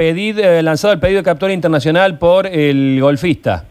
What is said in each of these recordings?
pedido, eh, lanzado el pedido de captura internacional por el golfista.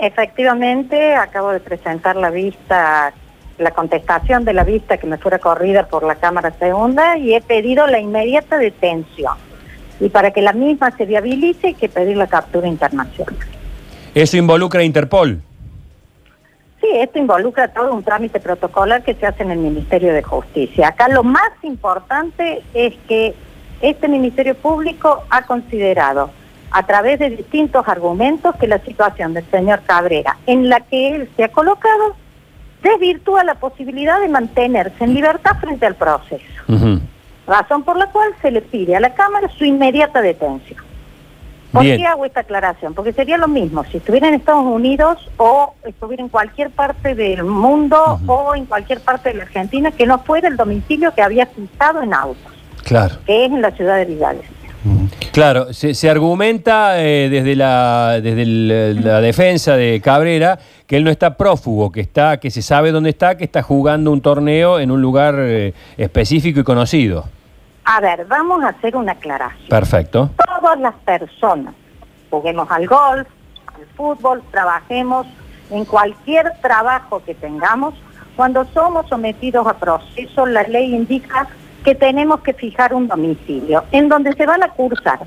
Efectivamente, acabo de presentar la vista, la contestación de la vista que me fuera corrida por la Cámara Segunda y he pedido la inmediata detención. Y para que la misma se viabilice hay que pedir la captura internacional. ¿Eso involucra a Interpol? Sí, esto involucra todo un trámite protocolar que se hace en el Ministerio de Justicia. Acá lo más importante es que este Ministerio Público ha considerado a través de distintos argumentos que la situación del señor Cabrera en la que él se ha colocado desvirtúa la posibilidad de mantenerse en libertad frente al proceso. Razón por la cual se le pide a la Cámara su inmediata detención. ¿Por qué hago esta aclaración? Porque sería lo mismo si estuviera en Estados Unidos o estuviera en cualquier parte del mundo o en cualquier parte de la Argentina que no fuera el domicilio que había fijado en autos. Claro. Que es en la ciudad de Vidales. Claro, se, argumenta eh, desde, la, desde la defensa de Cabrera que él no está prófugo, que está, que se sabe dónde está, que está jugando un torneo en un lugar eh, específico y conocido. A ver, vamos a hacer una aclaración. Perfecto. Todas las personas, juguemos al golf, al fútbol, trabajemos en cualquier trabajo que tengamos, cuando somos sometidos a proceso, la ley indica que tenemos que fijar un domicilio en donde se van a cursar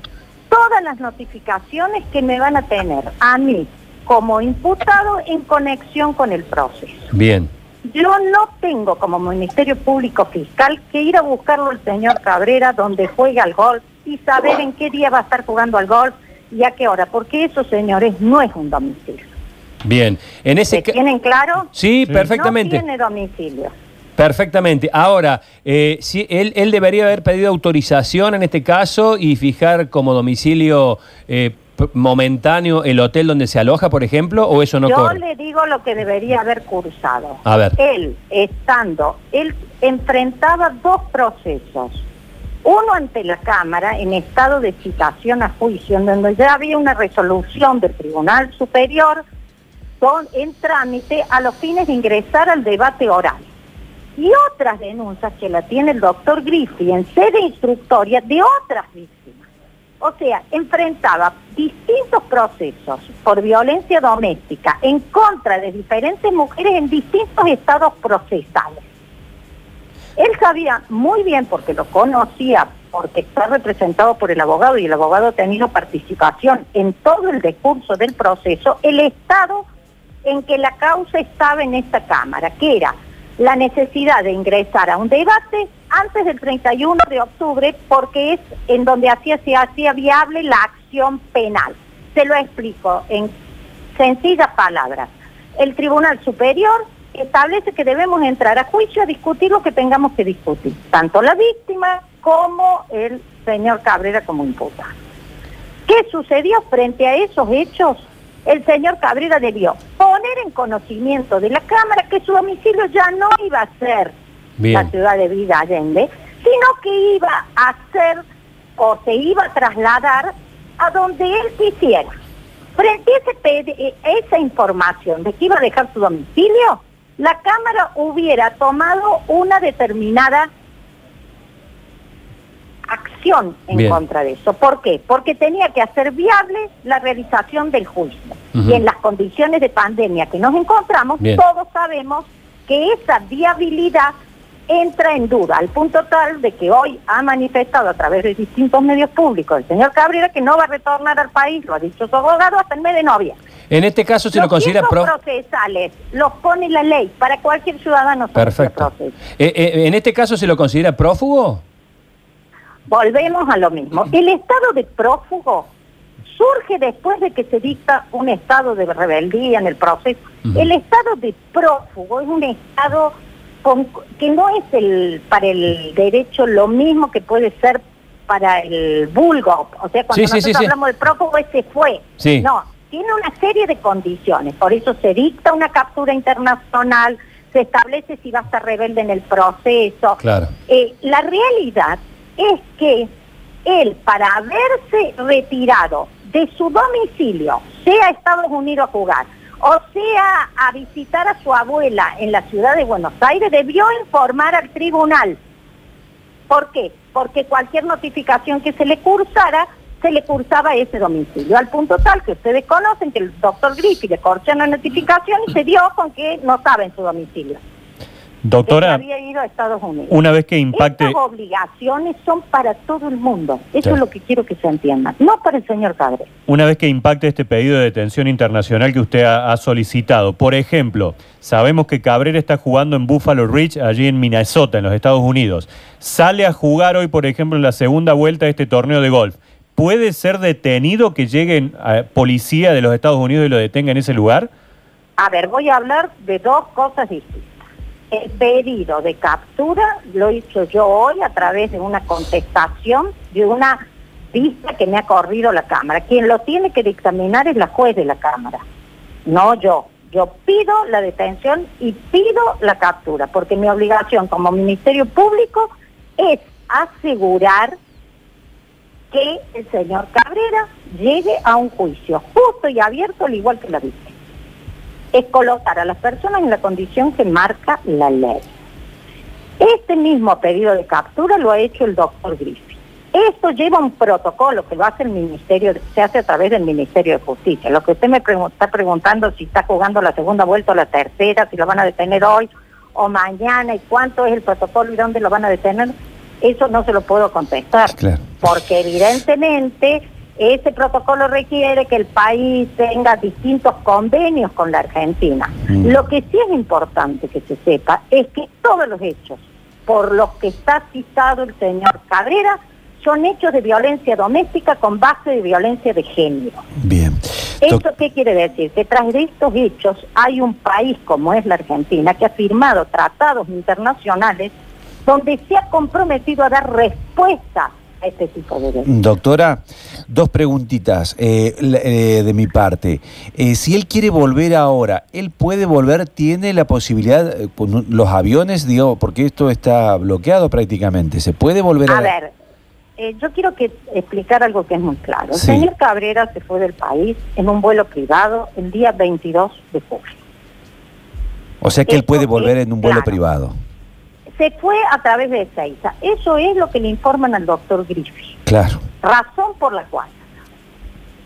todas las notificaciones que me van a tener a mí como imputado en conexión con el proceso. Bien. Yo no tengo como Ministerio Público Fiscal que ir a buscarlo al señor Cabrera donde juega al golf y saber en qué día va a estar jugando al golf y a qué hora, porque eso, señores, no es un domicilio. Bien, en ese ¿Tienen claro? Sí, perfectamente. No tiene domicilio. Perfectamente. Ahora, eh, si él, él debería haber pedido autorización en este caso y fijar como domicilio eh, momentáneo el hotel donde se aloja, por ejemplo, o eso no Yo le digo lo que debería haber cursado. A ver. Él, estando, él enfrentaba dos procesos. Uno ante la Cámara en estado de citación a juicio, en donde ya había una resolución del Tribunal Superior con, en trámite a los fines de ingresar al debate oral. Y otras denuncias que la tiene el doctor Griffi en sede instructoria de otras víctimas. O sea, enfrentaba distintos procesos por violencia doméstica en contra de diferentes mujeres en distintos estados procesales. Él sabía muy bien, porque lo conocía, porque está representado por el abogado y el abogado ha tenido participación en todo el discurso del proceso, el estado en que la causa estaba en esta Cámara, que era la necesidad de ingresar a un debate antes del 31 de octubre porque es en donde hacía, se hacía viable la acción penal. Se lo explico en sencillas palabras. El Tribunal Superior establece que debemos entrar a juicio a discutir lo que tengamos que discutir, tanto la víctima como el señor Cabrera como imputado. ¿Qué sucedió frente a esos hechos? El señor Cabrera debió poner en conocimiento de la Cámara que su domicilio ya no iba a ser la ciudad de Vida Allende, sino que iba a ser o se iba a trasladar a donde él quisiera. Frente a ese, esa información de que iba a dejar su domicilio, la Cámara hubiera tomado una determinada acción en contra de eso. ¿Por qué? Porque tenía que hacer viable la realización del juicio. Y en las condiciones de pandemia que nos encontramos, todos sabemos que esa viabilidad entra en duda, al punto tal de que hoy ha manifestado a través de distintos medios públicos el señor Cabrera que no va a retornar al país, lo ha dicho su abogado, hasta el mes de noviembre. En este caso se lo considera pro... procesales los pone la ley para cualquier ciudadano. Perfecto. Eh, eh, ¿En este caso se lo considera prófugo? Volvemos a lo mismo. El estado de prófugo surge después de que se dicta un estado de rebeldía en el proceso. El estado de prófugo es un estado que no es el para el derecho lo mismo que puede ser para el vulgo. O sea, cuando nosotros hablamos de prófugo, ese fue. No, tiene una serie de condiciones. Por eso se dicta una captura internacional, se establece si va a estar rebelde en el proceso. Claro. Eh, la realidad es que él, para haberse retirado de su domicilio, sea a Estados Unidos a jugar, o sea a visitar a su abuela en la ciudad de Buenos Aires, debió informar al tribunal. ¿Por qué? Porque cualquier notificación que se le cursara se le cursaba ese domicilio, al punto tal que ustedes conocen que el doctor Griffith le cortó una notificación y se dio con que no estaba en su domicilio. Doctora, había ido a Estados Unidos. una vez que impacte... Estas obligaciones son para todo el mundo. Eso es lo que quiero que se entienda, no para el señor Cabrera. Una vez que impacte este pedido de detención internacional que usted ha, ha solicitado, por ejemplo, sabemos que Cabrera está jugando en Buffalo Ridge, allí en Minnesota, en los Estados Unidos. Sale a jugar hoy, por ejemplo, en la segunda vuelta de este torneo de golf. ¿Puede ser detenido que lleguen a policía de los Estados Unidos y lo detenga en ese lugar? A ver, voy a hablar de dos cosas distintas. El pedido de captura lo hizo yo hoy a través de una contestación de una vista que me ha corrido la Cámara. Quien lo tiene que dictaminar es la juez de la Cámara, no yo. Yo pido la detención y pido la captura, porque mi obligación como Ministerio Público es asegurar que el señor Cabrera llegue a un juicio justo y abierto, al igual que la víctima es colocar a las personas en la condición que marca la ley. Este mismo pedido de captura lo ha hecho el doctor Griffith. Esto lleva un protocolo que lo hace el Ministerio, se hace a través del Ministerio de Justicia. Lo que usted me pregun- está preguntando si está jugando la segunda vuelta o la tercera, si lo van a detener hoy o mañana y cuánto es el protocolo y dónde lo van a detener, eso no se lo puedo contestar. Claro. Porque evidentemente ese protocolo requiere que el país tenga distintos convenios con la Argentina. Mm. Lo que sí es importante que se sepa es que todos los hechos por los que está citado el señor Cabrera son hechos de violencia doméstica con base de violencia de género. Bien. ¿Esto qué quiere decir? Que tras de estos hechos hay un país como es la Argentina que ha firmado tratados internacionales donde se ha comprometido a dar respuesta a este tipo de delitos. Doctora, dos preguntitas eh, eh, de mi parte. Eh, si él quiere volver ahora, ¿él puede volver? ¿Tiene la posibilidad, eh, con los aviones, digo, porque esto está bloqueado prácticamente? ¿Se puede volver a, A ver, eh, yo quiero que explicar algo que es muy claro. El señor Cabrera se fue del país en un vuelo privado el día 22 de julio. O sea que él puede volver en un vuelo claro. privado. Se fue a través de Ezeiza. Eso es lo que le informan al doctor Griffith. Claro. Razón por la cual,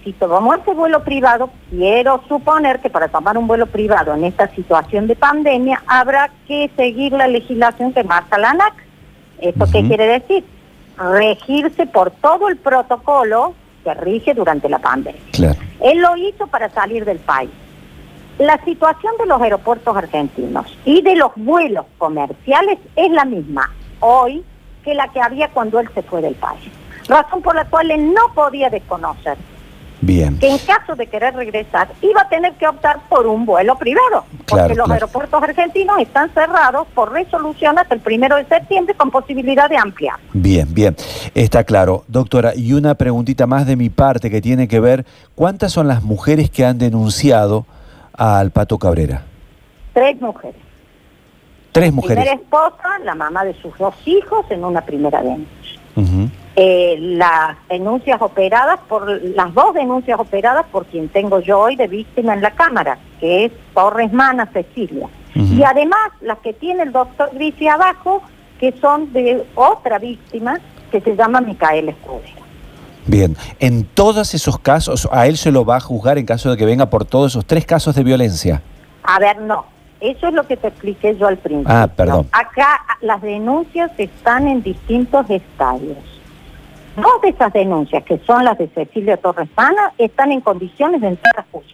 si tomamos ese vuelo privado, quiero suponer que para tomar un vuelo privado en esta situación de pandemia habrá que seguir la legislación que marca la ANAC. ¿Esto qué quiere decir? Regirse por todo el protocolo que rige durante la pandemia. Claro. Él lo hizo para salir del país. La situación de los aeropuertos argentinos y de los vuelos comerciales es la misma hoy que la que había cuando él se fue del país. Razón por la cual él no podía desconocer Bien. que en caso de querer regresar iba a tener que optar por un vuelo privado, porque los claro. aeropuertos argentinos están cerrados por resolución hasta el primero de septiembre con posibilidad de ampliar. Bien, bien, está claro. Doctora, y una preguntita más de mi parte que tiene que ver, ¿cuántas son las mujeres que han denunciado al Pato Cabrera? Tres mujeres. Tres mujeres. Primera esposa, la mamá de sus dos hijos en una primera denuncia. Eh, las denuncias operadas por las dos denuncias operadas por quien tengo yo hoy de víctima en la cámara, que es Torres Mana Cecilia. Y además las que tiene el doctor Grisi abajo, que son de otra víctima que se llama Micaela Escudero. Bien, en todos esos casos, a él se lo va a juzgar en caso de que venga por todos esos tres casos de violencia. A ver, no. Eso es lo que te expliqué yo al principio. Ah, perdón. Acá las denuncias están en distintos estadios. Dos de esas denuncias, que son las de Cecilia Torres Mana, están en condiciones de entrar a juicio.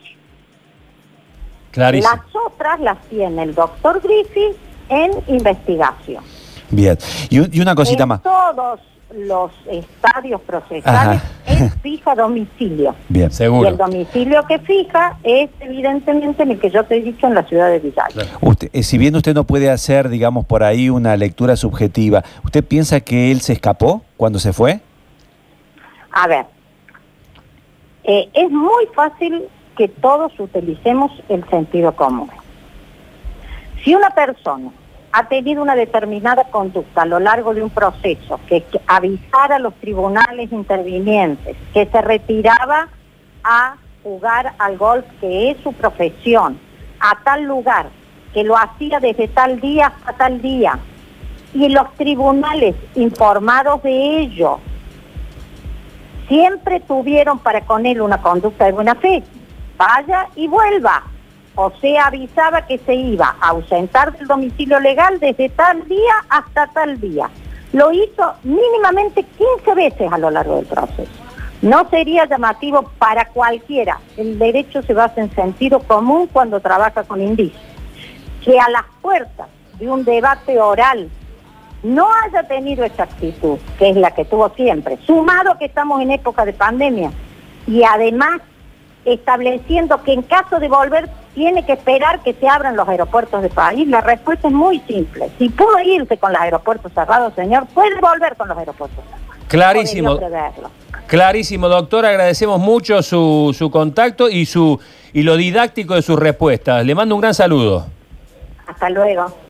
Clarísimo. Las otras las tiene el doctor Griffith en investigación. Bien, y, un- y una cosita en más. todos los estadios procesales, Ajá. fija domicilio. Bien, Y Seguro. el domicilio que fija es evidentemente en el que yo te he dicho en la ciudad de Villalba. Claro. Usted, eh, si bien usted no puede hacer, digamos, por ahí una lectura subjetiva, ¿usted piensa que él se escapó cuando se fue? A ver, eh, es muy fácil que todos utilicemos el sentido común. Si una persona ha tenido una determinada conducta a lo largo de un proceso, que, que avisara a los tribunales intervinientes que se retiraba a jugar al golf, que es su profesión, a tal lugar, que lo hacía desde tal día hasta tal día, y los tribunales informados de ello siempre tuvieron para con él una conducta de buena fe. Vaya y vuelva. O sea, avisaba que se iba a ausentar del domicilio legal desde tal día hasta tal día. Lo hizo mínimamente 15 veces a lo largo del proceso. No sería llamativo para cualquiera. El derecho se basa en sentido común cuando trabaja con indicios. Que a las puertas de un debate oral no haya tenido esa actitud, que es la que tuvo siempre, sumado que estamos en época de pandemia y además estableciendo que en caso de volver tiene que esperar que se abran los aeropuertos del país, la respuesta es muy simple. Si pudo irse con los aeropuertos cerrados, señor, puede volver con los aeropuertos cerrados. Clarísimo. Clarísimo, doctor. Agradecemos mucho su, su contacto y, su, y lo didáctico de sus respuestas. Le mando un gran saludo. Hasta luego.